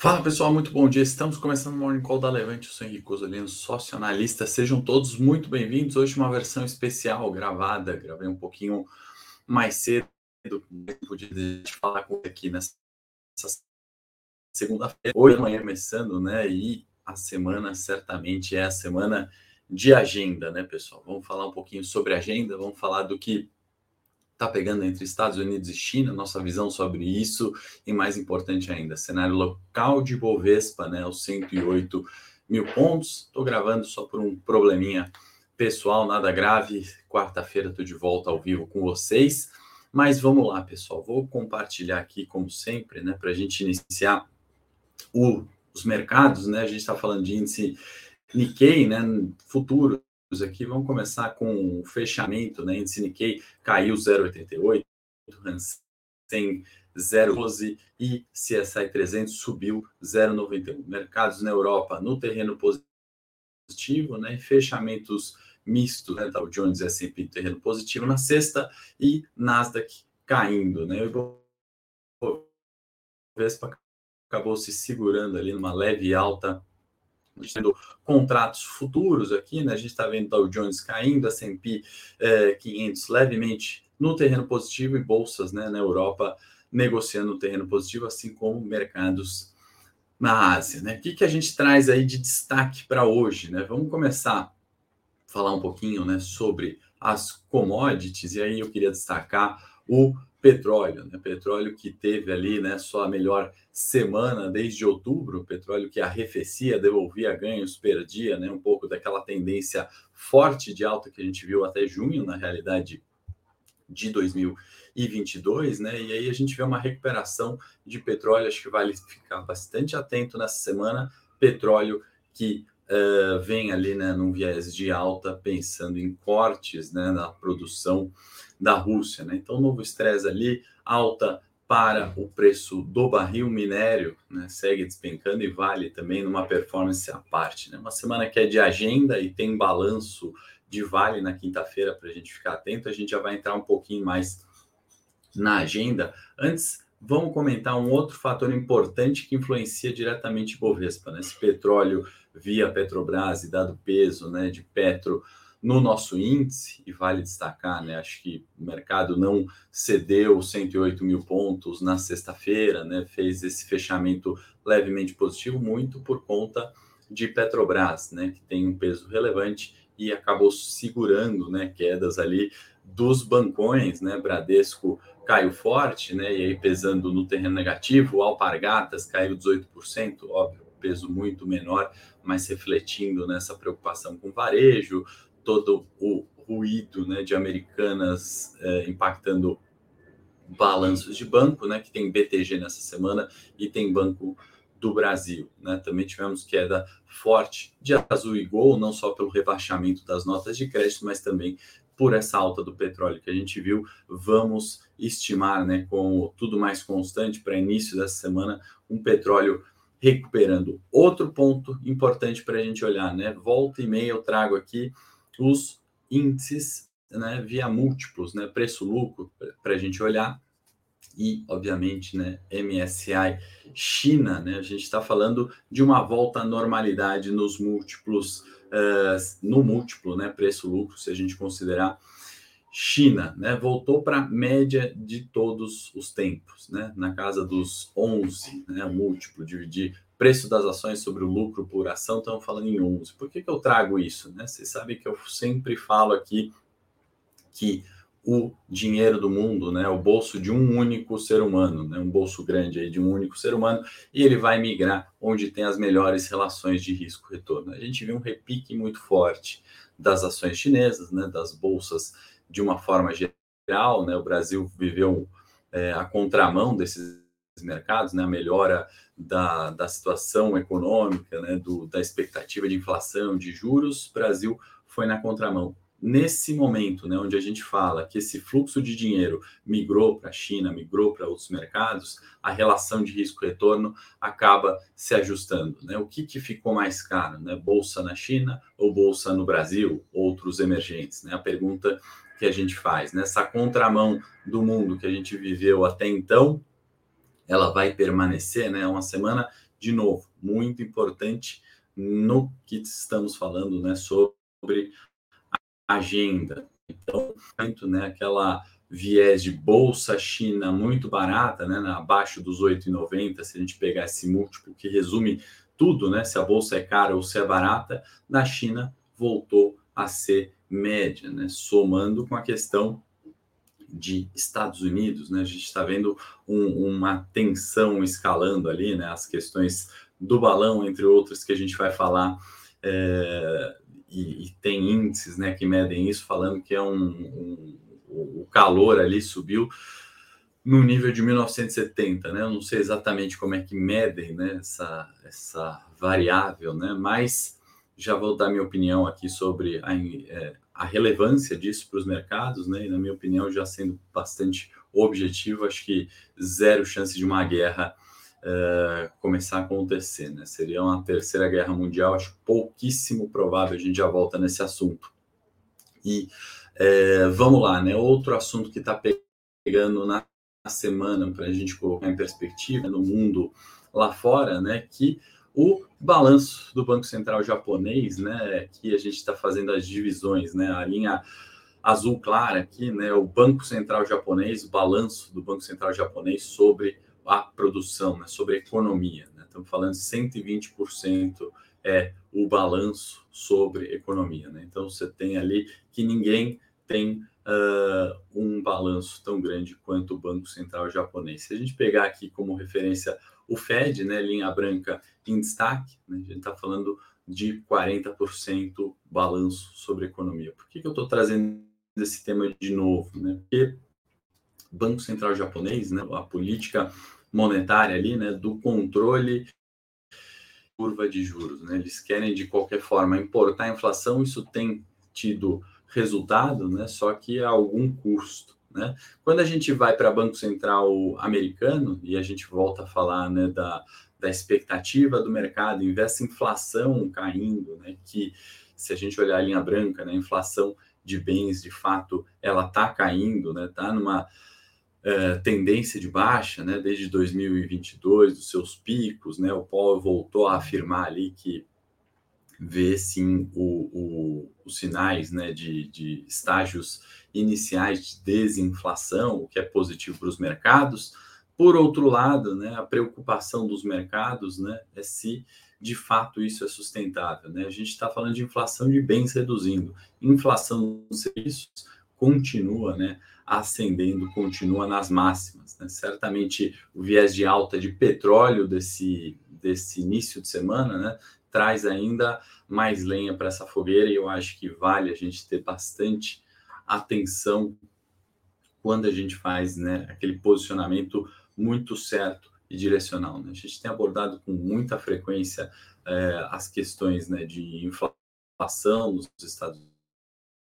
Fala pessoal, muito bom dia. Estamos começando o Morning Call da Levante. Eu sou Henrique Osolino, sócio analista. Sejam todos muito bem-vindos. Hoje uma versão especial gravada. Gravei um pouquinho mais cedo. Podia falar com aqui nessa segunda-feira. Hoje amanhã começando, né? E a semana certamente é a semana de agenda, né, pessoal? Vamos falar um pouquinho sobre agenda. Vamos falar do que está pegando entre Estados Unidos e China, nossa visão sobre isso, e mais importante ainda, cenário local de Bovespa, né, os 108 mil pontos. Estou gravando só por um probleminha pessoal, nada grave. Quarta-feira estou de volta ao vivo com vocês. Mas vamos lá, pessoal. Vou compartilhar aqui, como sempre, né, para a gente iniciar o, os mercados, né? A gente está falando de índice Nikkei, né? Futuro aqui, vamos começar com o fechamento, né? Índice Nikkei caiu 0,88, Hansen 0,12 e CSI 300 subiu 0,91. Mercados na Europa no terreno positivo, né? Fechamentos mistos, né? Dow Jones e S&P terreno positivo na sexta e Nasdaq caindo, né? O Vespa acabou se segurando ali numa leve alta tendo contratos futuros aqui, né? A gente está vendo Dow Jones caindo, S&P é, 500 levemente no terreno positivo e bolsas, né, na Europa negociando no terreno positivo, assim como mercados na Ásia, né? O que, que a gente traz aí de destaque para hoje, né? Vamos começar a falar um pouquinho, né, sobre as commodities e aí eu queria destacar o petróleo, né? Petróleo que teve ali, né, sua melhor semana desde outubro, petróleo que arrefecia, devolvia ganhos, perdia, né, um pouco daquela tendência forte de alta que a gente viu até junho, na realidade de 2022, né? E aí a gente vê uma recuperação de petróleo, acho que vale ficar bastante atento nessa semana, petróleo que Uh, vem ali né, num viés de alta, pensando em cortes né, na produção da Rússia. Né? Então, novo estresse ali, alta para o preço do barril minério, né? segue despencando e vale também numa performance à parte. Né? Uma semana que é de agenda e tem balanço de vale na quinta-feira para a gente ficar atento, a gente já vai entrar um pouquinho mais na agenda. Antes, vamos comentar um outro fator importante que influencia diretamente o Bovespa, né? Esse petróleo via Petrobras e dado peso né, de Petro no nosso índice, e vale destacar, né, acho que o mercado não cedeu 108 mil pontos na sexta-feira, né, fez esse fechamento levemente positivo, muito por conta de Petrobras, né, que tem um peso relevante e acabou segurando né, quedas ali dos bancões, né, Bradesco caiu forte, né, e aí pesando no terreno negativo, Alpargatas caiu 18%, óbvio, peso muito menor, mas refletindo nessa preocupação com varejo, todo o ruído né, de americanas é, impactando balanços de banco, né, que tem BTG nessa semana e tem Banco do Brasil. Né? Também tivemos queda forte de Azul e Gol, não só pelo rebaixamento das notas de crédito, mas também por essa alta do petróleo que a gente viu. Vamos estimar, né, com tudo mais constante para início dessa semana, um petróleo recuperando. Outro ponto importante para a gente olhar, né? Volta e meia eu trago aqui os índices né, via múltiplos, né, preço-lucro, para a gente olhar. E, obviamente, né, MSI China, né, a gente está falando de uma volta à normalidade nos múltiplos, uh, no múltiplo, né, preço-lucro, se a gente considerar China, né, voltou para a média de todos os tempos, né, na casa dos 11, né, múltiplo, dividir preço das ações sobre o lucro por ação, estamos falando em 11. Por que, que eu trago isso? Né? Vocês sabem que eu sempre falo aqui que o dinheiro do mundo, né, o bolso de um único ser humano, né, um bolso grande aí de um único ser humano, e ele vai migrar onde tem as melhores relações de risco-retorno. A gente viu um repique muito forte das ações chinesas, né, das bolsas de uma forma geral, né, o Brasil viveu é, a contramão desses mercados, né, a melhora da, da situação econômica, né, do, da expectativa de inflação, de juros, o Brasil foi na contramão. Nesse momento, né, onde a gente fala que esse fluxo de dinheiro migrou para a China, migrou para outros mercados, a relação de risco-retorno acaba se ajustando. Né? O que, que ficou mais caro? Né? Bolsa na China ou bolsa no Brasil, outros emergentes? Né? A pergunta que a gente faz. Nessa contramão do mundo que a gente viveu até então, ela vai permanecer, né? Uma semana de novo, muito importante no que estamos falando, né, sobre agenda. Então, né, aquela viés de bolsa China muito barata, né, abaixo dos 8,90, se a gente pegar esse múltiplo que resume tudo, né, se a bolsa é cara ou se é barata, na China voltou a ser média, né, somando com a questão de Estados Unidos, né, a gente está vendo um, uma tensão escalando ali, né, as questões do balão, entre outras que a gente vai falar, é, e, e, tem índices, né, que medem isso, falando que é um, um o calor ali subiu no nível de 1970, né? Eu não sei exatamente como é que medem né, essa, essa variável, né? Mas já vou dar minha opinião aqui sobre a, é, a relevância disso para os mercados, né? E na minha opinião, já sendo bastante objetivo, acho que zero chance de uma guerra é, começar a acontecer, né? Seria uma terceira guerra mundial, acho pouquíssimo provável. A gente já volta nesse assunto. E é, vamos lá, né? Outro assunto que está pegando na semana para a gente colocar em perspectiva no mundo lá fora, né? Que o balanço do Banco Central japonês, né? Que a gente está fazendo as divisões, né? A linha azul clara aqui, né? O Banco Central japonês, balanço do Banco Central japonês sobre a produção, né? Sobre a economia. Né? Estamos falando de 120% é o balanço sobre economia, né? Então você tem ali que ninguém tem uh, um balanço tão grande quanto o Banco Central japonês. Se a gente pegar aqui como referência o Fed, né, linha branca em destaque, né, a gente está falando de 40% balanço sobre economia. Por que, que eu estou trazendo esse tema de novo? Né? Porque Banco Central japonês, né, a política monetária ali, né, do controle curva de juros, né? Eles querem de qualquer forma importar a inflação, isso tem tido resultado, né? Só que a algum custo, né? Quando a gente vai para Banco Central americano e a gente volta a falar, né, da, da expectativa do mercado, em vez inflação caindo, né? Que se a gente olhar a linha branca, né, a inflação de bens, de fato, ela está caindo, né? Está numa é, tendência de baixa, né? Desde 2022, dos seus picos, né? O Paulo voltou a afirmar ali que vê sim o, o, os sinais né, de, de estágios iniciais de desinflação, o que é positivo para os mercados. Por outro lado, né, a preocupação dos mercados né, é se de fato isso é sustentável. Né? A gente está falando de inflação de bens reduzindo, inflação de serviços continua né, ascendendo, continua nas máximas. Né? Certamente o viés de alta de petróleo desse, desse início de semana né, traz ainda mais lenha para essa fogueira e eu acho que vale a gente ter bastante atenção quando a gente faz né, aquele posicionamento muito certo e direcional. Né? A gente tem abordado com muita frequência é, as questões né, de inflação nos Estados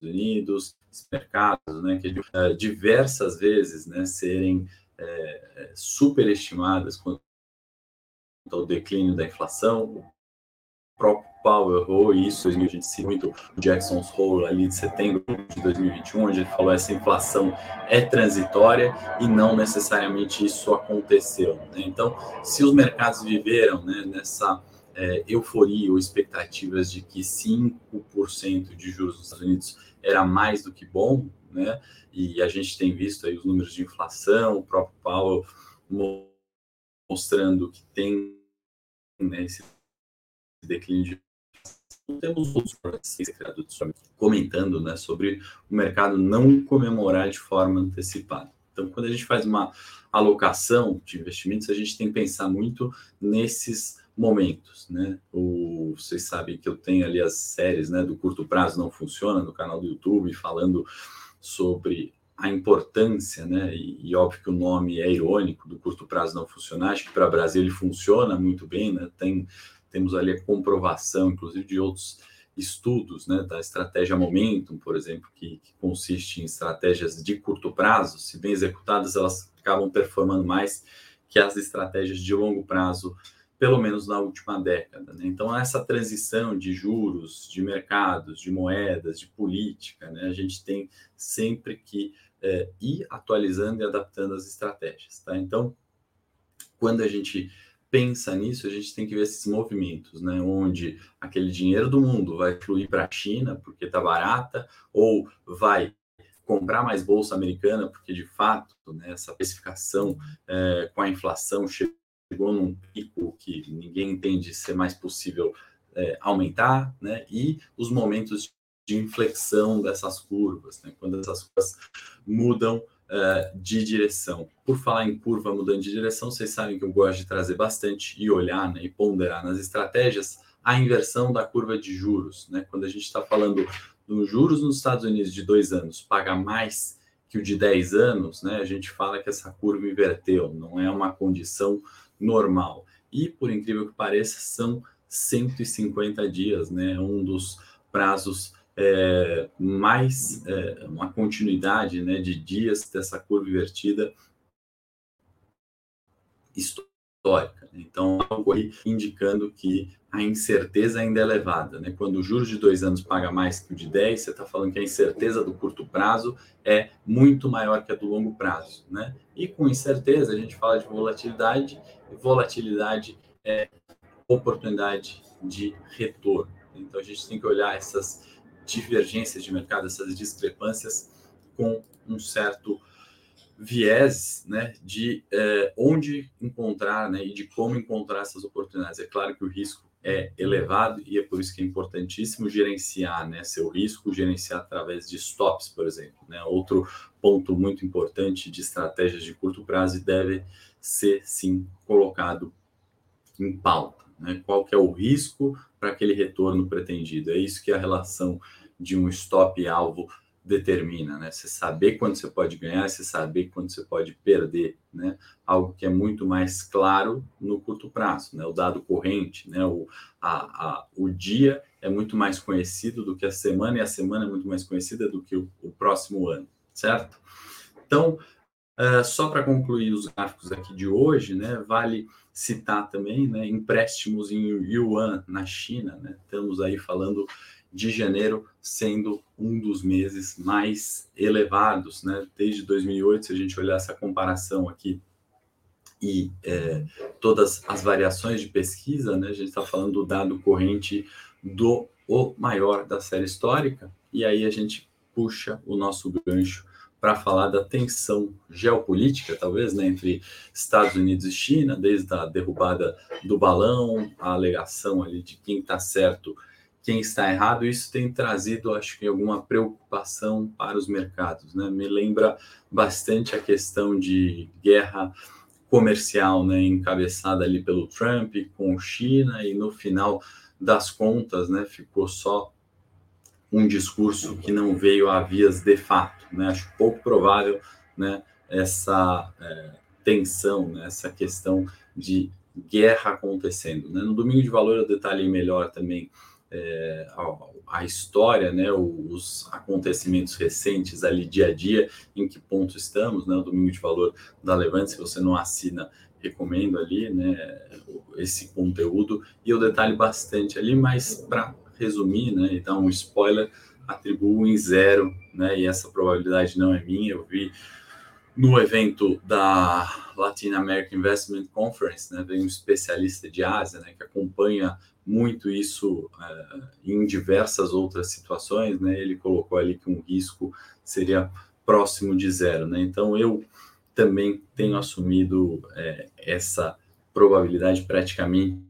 Unidos, mercados, né, que é, diversas vezes né, serem é, superestimadas quanto ao declínio da inflação, próprio Powell errou isso, gente se muito o Jackson's Hole ali de setembro de 2021, onde ele falou essa inflação é transitória e não necessariamente isso aconteceu. Né? Então, se os mercados viveram né, nessa é, euforia ou expectativas de que 5% de juros nos Estados Unidos era mais do que bom, né? E a gente tem visto aí os números de inflação, o próprio Powell mostrando que tem né, esse declínio de temos outros comentando né, sobre o mercado não comemorar de forma antecipada. Então, quando a gente faz uma alocação de investimentos, a gente tem que pensar muito nesses momentos, né? O, vocês sabem que eu tenho ali as séries, né, do curto prazo não funciona no canal do YouTube, falando sobre a importância, né? E, e, óbvio que o nome é irônico do curto prazo não funcionar. Acho que para o Brasil ele funciona muito bem, né? Tem temos ali a comprovação, inclusive, de outros estudos, né, da estratégia Momentum, por exemplo, que, que, consiste em estratégias de curto prazo, se bem executadas, elas acabam performando mais que as estratégias de longo prazo, pelo menos na última década. Né? Então, essa transição de juros, de mercados, de moedas, de política, né, a gente tem sempre que é, ir atualizando e adaptando as estratégias. Tá? Então, quando a gente pensa nisso, a gente tem que ver esses movimentos, né? Onde aquele dinheiro do mundo vai fluir para a China porque está barata, ou vai comprar mais bolsa americana, porque de fato né, essa especificação é, com a inflação chegou num pico que ninguém entende ser mais possível é, aumentar, né? E os momentos de inflexão dessas curvas, né? quando essas curvas mudam uh, de direção. Por falar em curva mudando de direção, vocês sabem que eu gosto de trazer bastante e olhar né, e ponderar nas estratégias a inversão da curva de juros. Né? Quando a gente está falando dos juros nos Estados Unidos de dois anos paga mais que o de 10 anos, né, a gente fala que essa curva inverteu, não é uma condição normal. E, por incrível que pareça, são 150 dias, né, um dos prazos é, mais é, uma continuidade né, de dias dessa curva invertida histórica. Então, algo aí indicando que a incerteza ainda é elevada. Né? Quando o juros de dois anos paga mais que o de 10, você está falando que a incerteza do curto prazo é muito maior que a do longo prazo. Né? E com incerteza, a gente fala de volatilidade, e volatilidade é oportunidade de retorno. Então, a gente tem que olhar essas divergências de mercado, essas discrepâncias com um certo viés né, de é, onde encontrar né, e de como encontrar essas oportunidades. É claro que o risco é elevado e é por isso que é importantíssimo gerenciar né, seu risco, gerenciar através de stops, por exemplo. Né? Outro ponto muito importante de estratégias de curto prazo deve ser, sim, colocado em pauta. Né? Qual que é o risco para aquele retorno pretendido? É isso que a relação de um stop alvo determina, né? Você saber quando você pode ganhar, você saber quando você pode perder, né? Algo que é muito mais claro no curto prazo, né? O dado corrente, né? O, a, a, o dia é muito mais conhecido do que a semana e a semana é muito mais conhecida do que o, o próximo ano, certo? Então, uh, só para concluir os gráficos aqui de hoje, né? Vale citar também, né? Empréstimos em yuan na China, né? Estamos aí falando de janeiro sendo um dos meses mais elevados, né? Desde 2008, se a gente olhar essa comparação aqui e é, todas as variações de pesquisa, né? A gente está falando do dado corrente do o maior da série histórica, e aí a gente puxa o nosso gancho para falar da tensão geopolítica, talvez, né, entre Estados Unidos e China, desde a derrubada do balão, a alegação ali de quem está certo quem está errado, isso tem trazido, acho que, alguma preocupação para os mercados. Né? Me lembra bastante a questão de guerra comercial, né, encabeçada ali pelo Trump com China, e no final das contas, né, ficou só um discurso que não veio a vias de fato. Né? Acho pouco provável né, essa é, tensão, né, essa questão de guerra acontecendo. Né? No domingo de valor eu detalhei melhor também é, a, a, história, né, os acontecimentos recentes ali dia a dia, em que ponto estamos, né, o Domingo de Valor da Levante, se você não assina, recomendo ali, né, esse conteúdo, e eu detalhe bastante ali, mas para resumir, né, e dar um spoiler, atribuo em zero, né, e essa probabilidade não é minha, eu vi no evento da Latin American Investment Conference, né, vem um especialista de Ásia, né, que acompanha muito isso é, em diversas outras situações, né? Ele colocou ali que um risco seria próximo de zero, né? Então eu também tenho assumido é, essa probabilidade praticamente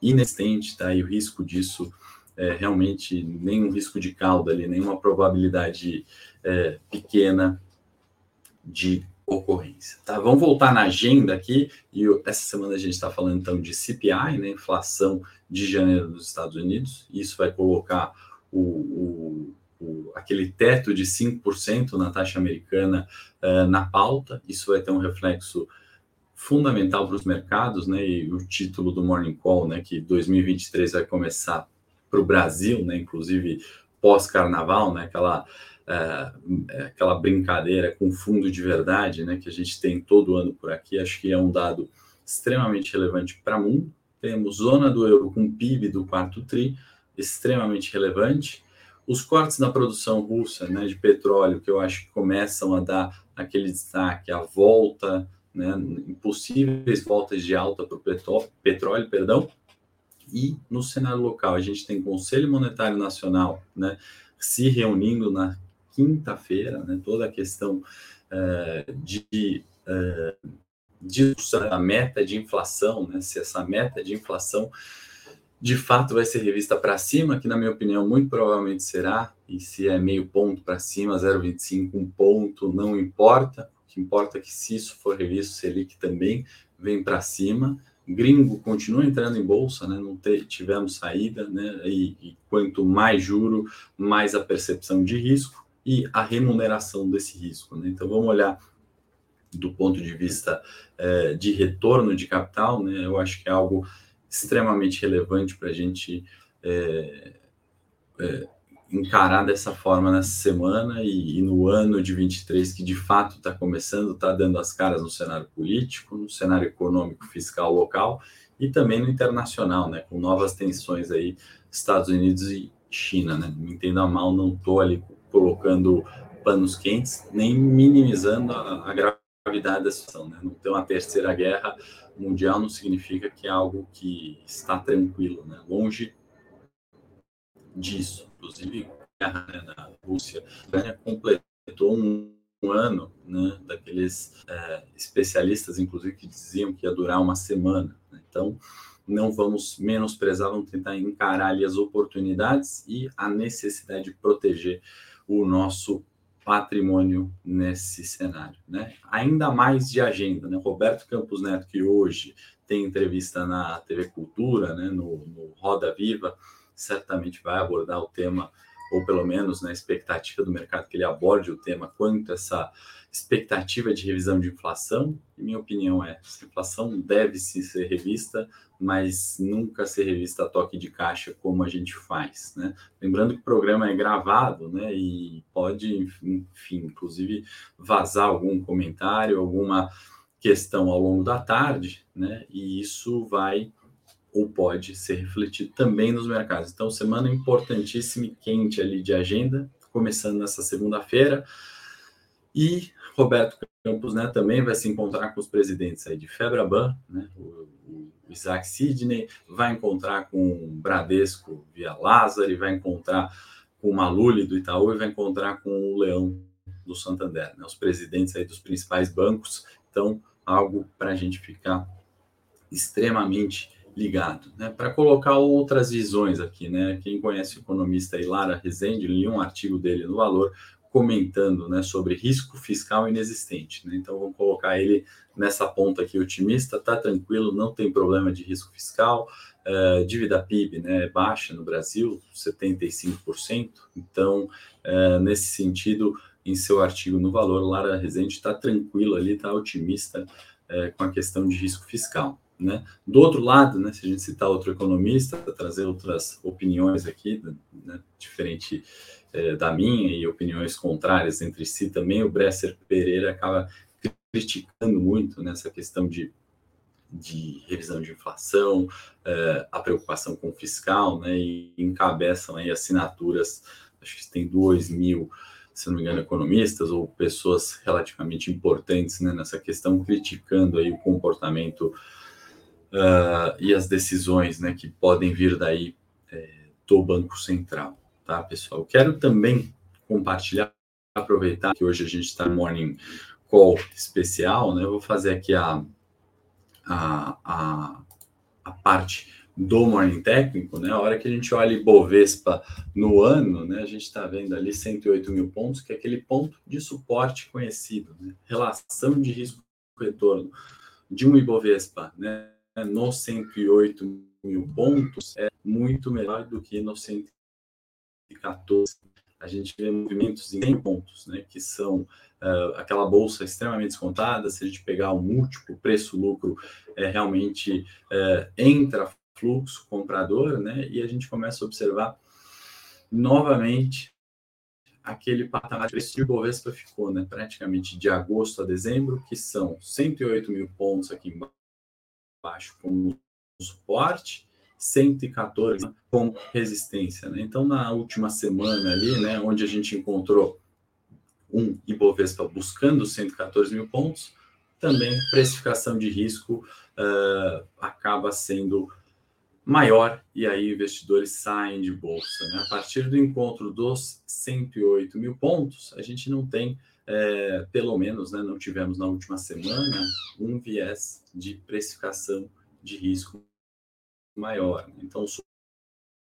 inexistente, tá? E o risco disso é realmente nenhum risco de cauda ali, nenhuma probabilidade é, pequena de ocorrência. Tá? Vamos voltar na agenda aqui, e essa semana a gente está falando então de CPI, né, inflação de janeiro dos Estados Unidos, isso vai colocar o, o, o aquele teto de 5% na taxa americana uh, na pauta, isso vai ter um reflexo fundamental para os mercados, né, e o título do Morning Call, né, que 2023 vai começar para o Brasil, né, inclusive pós-carnaval, né, aquela é, é, aquela brincadeira com fundo de verdade, né, que a gente tem todo ano por aqui, acho que é um dado extremamente relevante para o mundo. Temos zona do euro com PIB do quarto tri, extremamente relevante. Os cortes na produção russa né, de petróleo, que eu acho que começam a dar aquele destaque, a volta né, em possíveis voltas de alta para o petróleo, perdão, e no cenário local. A gente tem Conselho Monetário Nacional, né, se reunindo na quinta-feira, né, toda a questão uh, de uh, discussão da meta de inflação, né, se essa meta de inflação de fato vai ser revista para cima, que na minha opinião muito provavelmente será, e se é meio ponto para cima, 0,25, um ponto, não importa, o que importa é que se isso for revisto, Selic também vem para cima, gringo continua entrando em bolsa, né? não te, tivemos saída, né? E, e, quanto mais juro, mais a percepção de risco e a remuneração desse risco. Né? Então vamos olhar do ponto de vista é, de retorno de capital, né? eu acho que é algo extremamente relevante para a gente é, é, encarar dessa forma nessa semana e, e, no ano de 23, que de fato está começando, está dando as caras no cenário político, no cenário econômico, fiscal local e também no internacional, né, com novas tensões aí, Estados Unidos e China. Né? Me entenda mal, não estou ali colocando panos quentes, nem minimizando a, a gravidade da situação. Né? Não ter uma terceira guerra mundial não significa que é algo que está tranquilo, né? longe disso. Inclusive, guerra né, na Rússia, Ucrânia completou um, um ano né, daqueles é, especialistas, inclusive, que diziam que ia durar uma semana. Né? Então, não vamos menosprezar, vamos tentar encarar ali as oportunidades e a necessidade de proteger o nosso patrimônio nesse cenário, né? Ainda mais de agenda, né? Roberto Campos Neto, que hoje tem entrevista na TV Cultura, né? No, no Roda Viva, certamente vai abordar o tema, ou pelo menos na né, expectativa do mercado que ele aborde o tema quanto essa expectativa de revisão de inflação. E minha opinião é, a inflação deve sim ser revista, mas nunca ser revista a toque de caixa como a gente faz, né? Lembrando que o programa é gravado, né? E pode, enfim, inclusive vazar algum comentário, alguma questão ao longo da tarde, né? E isso vai ou pode ser refletido também nos mercados. Então, semana importantíssima e quente ali de agenda, começando nessa segunda-feira. E Roberto Campos né, também vai se encontrar com os presidentes aí de Febraban, né, o, Isaac Sidney, vai encontrar com o Bradesco via Lázaro, vai encontrar com o Maluli do Itaú e vai encontrar com o Leão do Santander, né, os presidentes aí dos principais bancos. Então, algo para a gente ficar extremamente ligado, né? Para colocar outras visões aqui, né? Quem conhece o economista Lara Rezende, li um artigo dele no Valor comentando né, sobre risco fiscal inexistente. Né? Então, vamos colocar ele nessa ponta aqui otimista, tá tranquilo, não tem problema de risco fiscal, uh, dívida PIB né, é baixa no Brasil, 75%. Então, uh, nesse sentido, em seu artigo no Valor, Lara Rezende está tranquilo ali, está otimista uh, com a questão de risco fiscal. Né? Do outro lado, né, se a gente citar outro economista, trazer outras opiniões aqui, né, diferente é, da minha e opiniões contrárias entre si também, o Bresser Pereira acaba criticando muito nessa questão de, de revisão de inflação, é, a preocupação com o fiscal, né, e encabeçam aí assinaturas, acho que tem dois mil, se não me engano, economistas ou pessoas relativamente importantes né, nessa questão, criticando aí o comportamento uh, e as decisões né, que podem vir daí é, do Banco Central tá, pessoal? Quero também compartilhar, aproveitar que hoje a gente está no Morning Call especial, né? Vou fazer aqui a, a, a, a parte do Morning Técnico, né? A hora que a gente olha Ibovespa no ano, né? A gente está vendo ali 108 mil pontos, que é aquele ponto de suporte conhecido, né? Relação de risco-retorno de um Ibovespa, né? No 108 mil pontos é muito melhor do que no 100 2014, a gente vê movimentos em 100 pontos, né, que são uh, aquela bolsa extremamente descontada. Se a gente pegar o múltiplo, preço-lucro, é, realmente uh, entra fluxo comprador, né, e a gente começa a observar novamente aquele patamar de preço o Bovespa ficou, né, praticamente de agosto a dezembro, que são 108 mil pontos aqui embaixo como suporte, 114 com resistência. Né? Então, na última semana ali, né, onde a gente encontrou um Ibovespa buscando 114 mil pontos, também precificação de risco uh, acaba sendo maior e aí investidores saem de bolsa. Né? A partir do encontro dos 108 mil pontos, a gente não tem, é, pelo menos, né, não tivemos na última semana, um viés de precificação de risco maior. Então,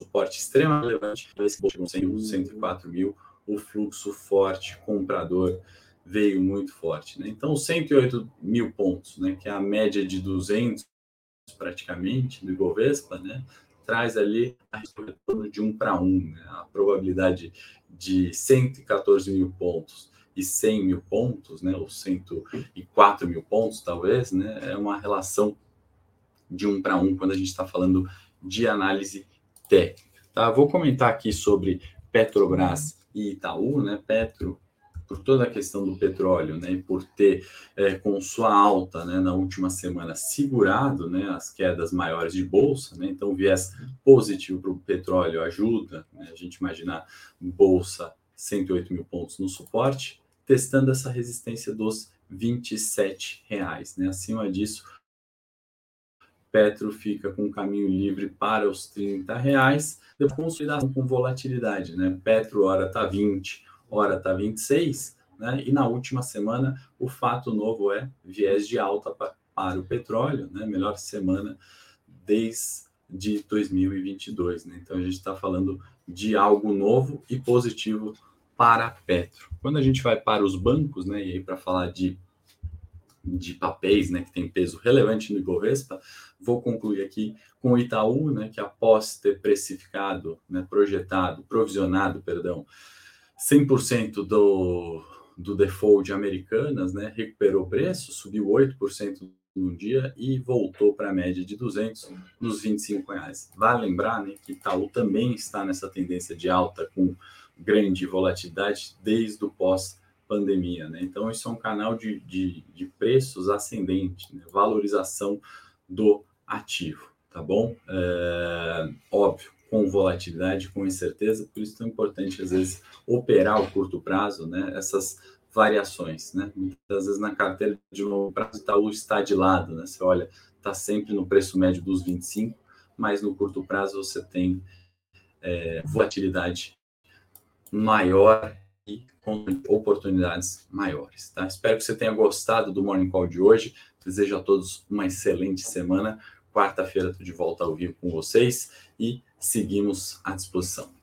suporte extremamente relevante, esse 104 mil, o fluxo forte comprador veio muito forte. Né? Então, 108 mil pontos, né, que é a média de 200 praticamente do Ibovespa, né, traz ali a retorno de um para um. Né? A probabilidade de 114 mil pontos 100 mil pontos, né, ou 104 mil pontos, talvez, né, é uma relação de um para um quando a gente está falando de análise técnica. Tá? Vou comentar aqui sobre Petrobras e Itaú, né? Petro por toda a questão do petróleo, né, e por ter é, com sua alta, né, na última semana segurado, né, as quedas maiores de bolsa, né, então viés positivo para o petróleo ajuda, né, a gente imaginar bolsa 108 mil pontos no suporte, testando essa resistência dos 27 reais, né, acima disso Petro fica com caminho livre para os 30 reais, depois consolidação com volatilidade, né? Petro hora está 20, hora está 26, né? E na última semana o fato novo é viés de alta para, para o petróleo, né? Melhor semana desde 2022, né? Então a gente está falando de algo novo e positivo para Petro. Quando a gente vai para os bancos, né? E aí para falar de de papéis, né, que tem peso relevante no Ibovespa, vou concluir aqui com o Itaú, né, que após ter precificado, né, projetado, provisionado, perdão, 100% do, do default de Americanas, né, recuperou o preço, subiu 8% no dia e voltou para a média de 200 nos 25 reais. Vale lembrar né, que Itaú também está nessa tendência de alta com grande volatilidade desde o pós-pandemia. Né? Então, isso é um canal de, de, de preços ascendente, né? valorização do ativo, tá bom? É, óbvio, com volatilidade, com incerteza, por isso é tão importante, às vezes, operar o curto prazo, né? Essas variações, né? Muitas vezes na carteira de longo prazo, Itaú está de lado, né? Você olha, está sempre no preço médio dos 25, mas no curto prazo você tem é, volatilidade maior e com oportunidades maiores, tá? Espero que você tenha gostado do Morning Call de hoje. Desejo a todos uma excelente semana. Quarta-feira estou de volta ao vivo com vocês e seguimos à disposição.